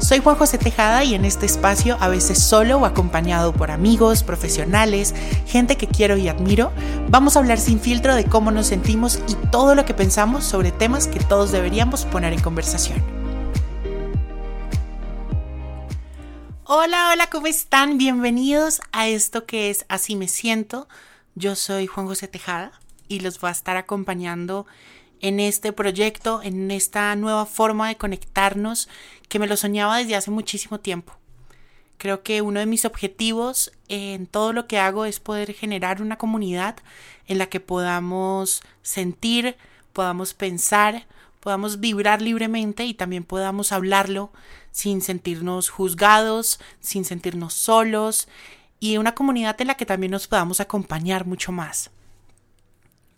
Soy Juan José Tejada y en este espacio, a veces solo o acompañado por amigos, profesionales, gente que quiero y admiro, vamos a hablar sin filtro de cómo nos sentimos y todo lo que pensamos sobre temas que todos deberíamos poner en conversación. Hola, hola, ¿cómo están? Bienvenidos a esto que es Así me siento. Yo soy Juan José Tejada y los voy a estar acompañando en este proyecto, en esta nueva forma de conectarnos que me lo soñaba desde hace muchísimo tiempo. Creo que uno de mis objetivos en todo lo que hago es poder generar una comunidad en la que podamos sentir, podamos pensar, podamos vibrar libremente y también podamos hablarlo sin sentirnos juzgados, sin sentirnos solos y una comunidad en la que también nos podamos acompañar mucho más.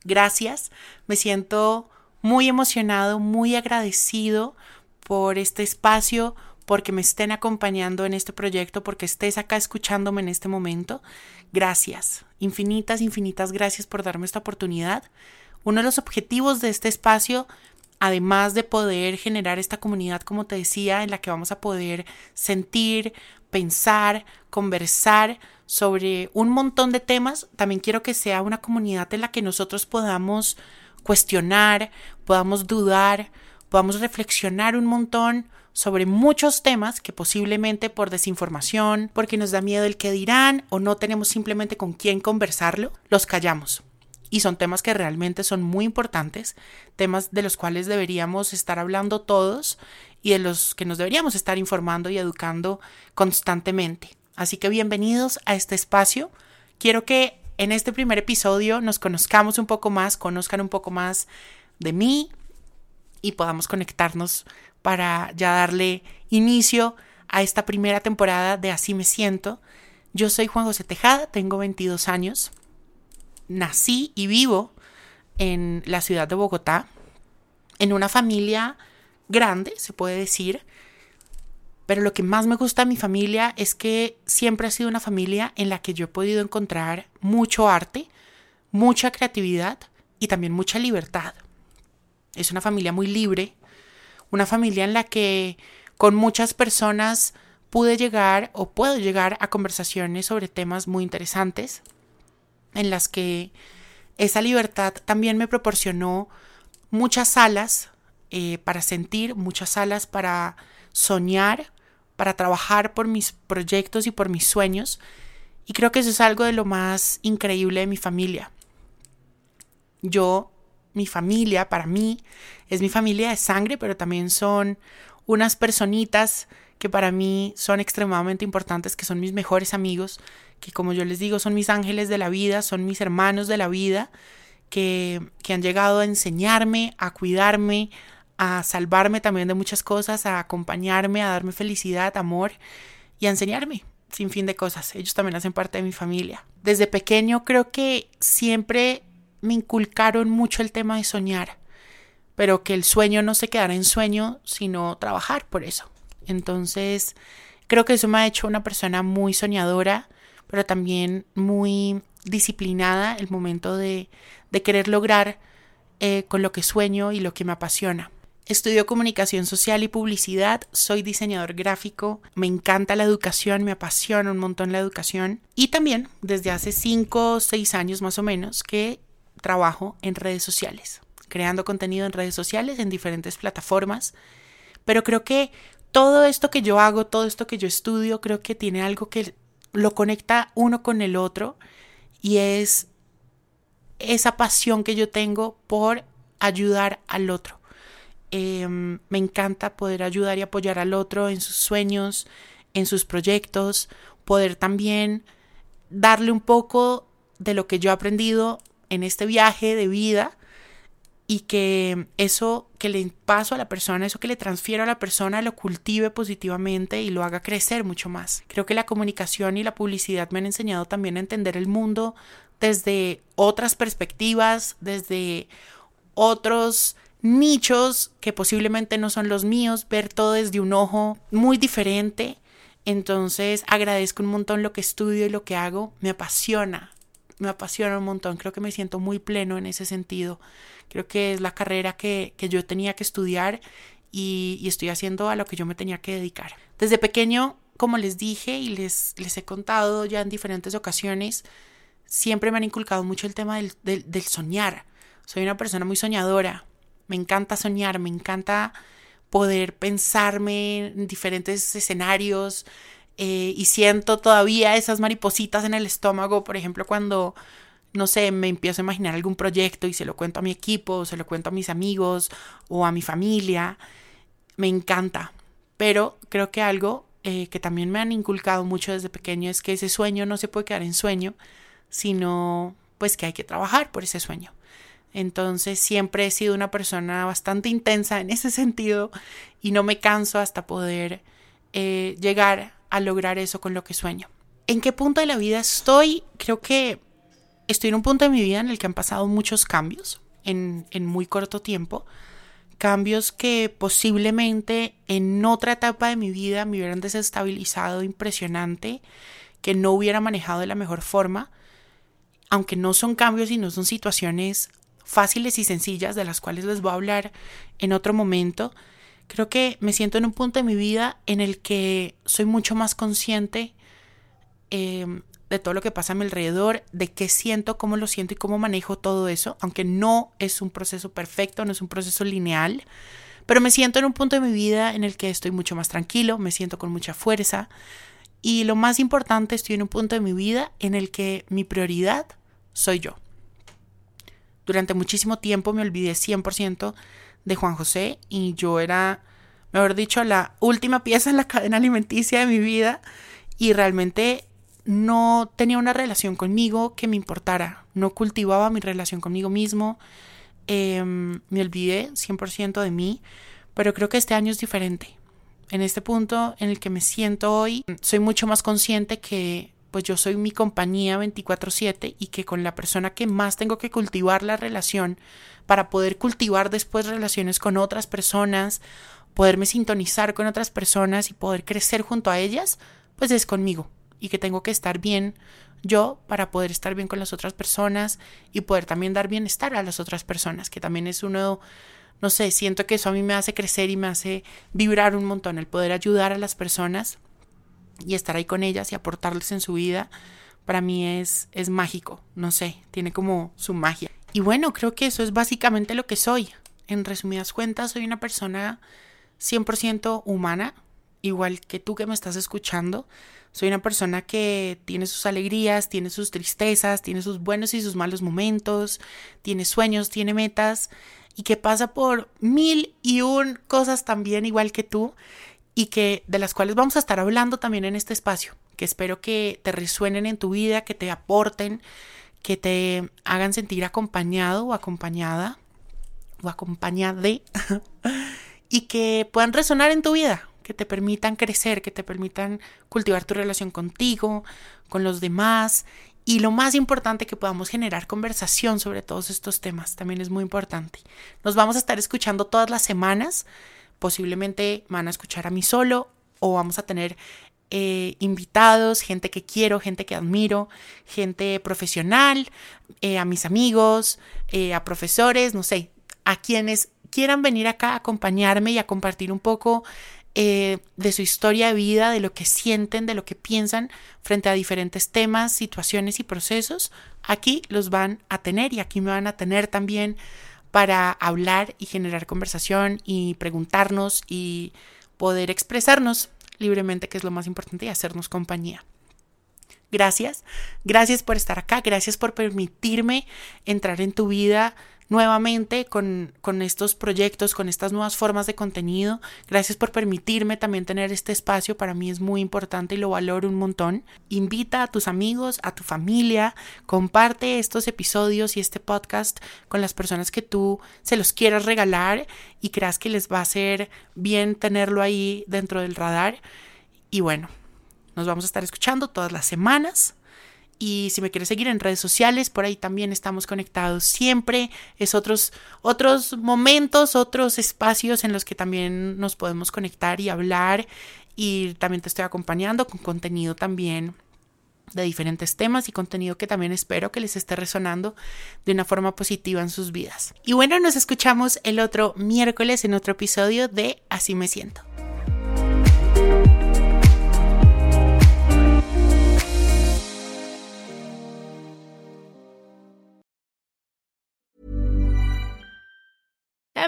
Gracias, me siento muy emocionado, muy agradecido por este espacio, porque me estén acompañando en este proyecto, porque estés acá escuchándome en este momento. Gracias, infinitas, infinitas gracias por darme esta oportunidad. Uno de los objetivos de este espacio, además de poder generar esta comunidad, como te decía, en la que vamos a poder sentir, pensar, conversar sobre un montón de temas, también quiero que sea una comunidad en la que nosotros podamos cuestionar, podamos dudar, podamos reflexionar un montón sobre muchos temas que posiblemente por desinformación, porque nos da miedo el que dirán o no tenemos simplemente con quién conversarlo, los callamos. Y son temas que realmente son muy importantes, temas de los cuales deberíamos estar hablando todos y de los que nos deberíamos estar informando y educando constantemente. Así que bienvenidos a este espacio. Quiero que en este primer episodio nos conozcamos un poco más, conozcan un poco más de mí y podamos conectarnos para ya darle inicio a esta primera temporada de Así me siento. Yo soy Juan José Tejada, tengo 22 años, nací y vivo en la ciudad de Bogotá, en una familia grande, se puede decir, pero lo que más me gusta de mi familia es que siempre ha sido una familia en la que yo he podido encontrar mucho arte, mucha creatividad y también mucha libertad. Es una familia muy libre, una familia en la que con muchas personas pude llegar o puedo llegar a conversaciones sobre temas muy interesantes, en las que esa libertad también me proporcionó muchas alas eh, para sentir, muchas alas para soñar, para trabajar por mis proyectos y por mis sueños. Y creo que eso es algo de lo más increíble de mi familia. Yo, mi familia, para mí, es mi familia de sangre, pero también son unas personitas que para mí son extremadamente importantes, que son mis mejores amigos, que como yo les digo, son mis ángeles de la vida, son mis hermanos de la vida, que, que han llegado a enseñarme, a cuidarme, a salvarme también de muchas cosas, a acompañarme, a darme felicidad, amor y a enseñarme sin fin de cosas. Ellos también hacen parte de mi familia. Desde pequeño creo que siempre me inculcaron mucho el tema de soñar, pero que el sueño no se quedara en sueño, sino trabajar por eso. Entonces, creo que eso me ha hecho una persona muy soñadora, pero también muy disciplinada el momento de, de querer lograr eh, con lo que sueño y lo que me apasiona. Estudio comunicación social y publicidad, soy diseñador gráfico, me encanta la educación, me apasiona un montón la educación y también desde hace 5 o 6 años más o menos que trabajo en redes sociales, creando contenido en redes sociales en diferentes plataformas, pero creo que todo esto que yo hago, todo esto que yo estudio, creo que tiene algo que lo conecta uno con el otro y es esa pasión que yo tengo por ayudar al otro. Em, me encanta poder ayudar y apoyar al otro en sus sueños, en sus proyectos, poder también darle un poco de lo que yo he aprendido en este viaje de vida y que eso que le paso a la persona, eso que le transfiero a la persona, lo cultive positivamente y lo haga crecer mucho más. Creo que la comunicación y la publicidad me han enseñado también a entender el mundo desde otras perspectivas, desde otros nichos que posiblemente no son los míos, ver todo desde un ojo muy diferente. Entonces agradezco un montón lo que estudio y lo que hago, me apasiona, me apasiona un montón, creo que me siento muy pleno en ese sentido. Creo que es la carrera que, yo tenía que estudiar y, estoy haciendo a lo que yo me tenía que dedicar. Desde pequeño, como les dije y les, les he contado ya en diferentes ocasiones, siempre me han inculcado mucho el tema del, del soñar. Soy una persona muy soñadora, me encanta soñar, me encanta poder pensarme en diferentes escenarios, eh, y siento todavía esas maripositas en el estómago, por ejemplo, cuando, no sé, me empiezo a imaginar algún proyecto y se lo cuento a mi equipo, o se lo cuento a mis amigos o a mi familia, me encanta. Pero creo que algo eh, que también me han inculcado mucho desde pequeño es que ese sueño no se puede quedar en sueño, sino pues que hay que trabajar por ese sueño. Entonces siempre he sido una persona bastante intensa en ese sentido y no me canso hasta poder eh, llegar a lograr eso con lo que sueño. ¿En qué punto de la vida estoy? Creo que estoy en un punto de mi vida en el que han pasado muchos cambios en, en muy corto tiempo. Cambios que posiblemente en otra etapa de mi vida me hubieran desestabilizado impresionante, que no hubiera manejado de la mejor forma, aunque no son cambios y no son situaciones fáciles y sencillas de las cuales les voy a hablar en otro momento, Creo que me siento en un punto de mi vida en el que soy mucho más consciente em, de todo lo que pasa a mi alrededor, de qué siento, cómo lo siento y cómo manejo todo eso, aunque no es un proceso perfecto, no es un proceso lineal, pero me siento en un punto de mi vida en el que estoy mucho más tranquilo, me siento con mucha fuerza y lo más importante, estoy en un punto de mi vida en el que mi prioridad soy yo. Durante muchísimo tiempo me olvidé 100% de Juan José y yo era, mejor dicho, la última pieza en la cadena alimenticia de mi vida y realmente no tenía una relación conmigo que me importara, no cultivaba mi relación conmigo mismo, em, me olvidé 100% de mí, pero creo que este año es diferente. En este punto en el que me siento hoy, soy mucho más consciente que pues yo soy mi compañía 24/7 y que con la persona que más tengo que cultivar la relación para poder cultivar después relaciones con otras personas, poderme sintonizar con otras personas y poder crecer junto a ellas, pues es conmigo y que tengo que estar bien yo para poder estar bien con las otras personas y poder también dar bienestar a las otras personas, que también es uno, no sé, siento que eso a mí me hace crecer y me hace vibrar un montón, el poder ayudar a las personas y estar ahí con ellas y aportarles en su vida, para mí es, es mágico, no sé, tiene como su magia. Y bueno, creo que eso es básicamente lo que soy. En resumidas cuentas, soy una persona 100% humana, igual que tú que me estás escuchando. Soy una persona que tiene sus alegrías, tiene sus tristezas, tiene sus buenos y sus malos momentos, tiene sueños, tiene metas y que pasa por mil y un cosas también igual que tú y que de las cuales vamos a estar hablando también en este espacio, que espero que te resuenen en tu vida, que te aporten, que te hagan sentir acompañado o acompañada o acompañade y que puedan resonar en tu vida, que te permitan crecer, que te permitan cultivar tu relación contigo, con los demás y lo más importante que podamos generar conversación sobre todos estos temas, también es muy importante. Nos vamos a estar escuchando todas las semanas posiblemente van a escuchar a mí solo o vamos a tener eh, invitados, gente que quiero, gente que admiro, gente profesional, eh, a mis amigos, eh, a profesores, no sé, a quienes quieran venir acá a acompañarme y a compartir un poco de su historia de vida, de lo que sienten, de lo que piensan frente a diferentes temas, situaciones y procesos. Aquí los van a tener y aquí me van a tener también para hablar y generar conversación y preguntarnos y poder expresarnos libremente, que es lo más importante, y hacernos compañía. gracias. Gracias por estar acá, gracias por permitirme entrar en tu vida nuevamente con, con, estos proyectos, con estas nuevas formas de contenido. Gracias por permitirme también tener este espacio. Para mí es muy importante y lo valoro un montón. Invita a tus amigos, a tu familia, comparte estos episodios y este podcast con las personas que tú se los quieras regalar y creas que les va a hacer bien tenerlo ahí dentro del radar. Y bueno, nos vamos a estar escuchando todas las semanas. Y si me quieres seguir en redes sociales, por ahí también estamos conectados siempre. Es otros, otros momentos, otros espacios en los que también nos podemos conectar y hablar. Y también te estoy acompañando con contenido también de diferentes temas y contenido que también espero que les esté resonando de una forma positiva en sus vidas. Y bueno, nos escuchamos el otro miércoles en otro episodio de Así me siento.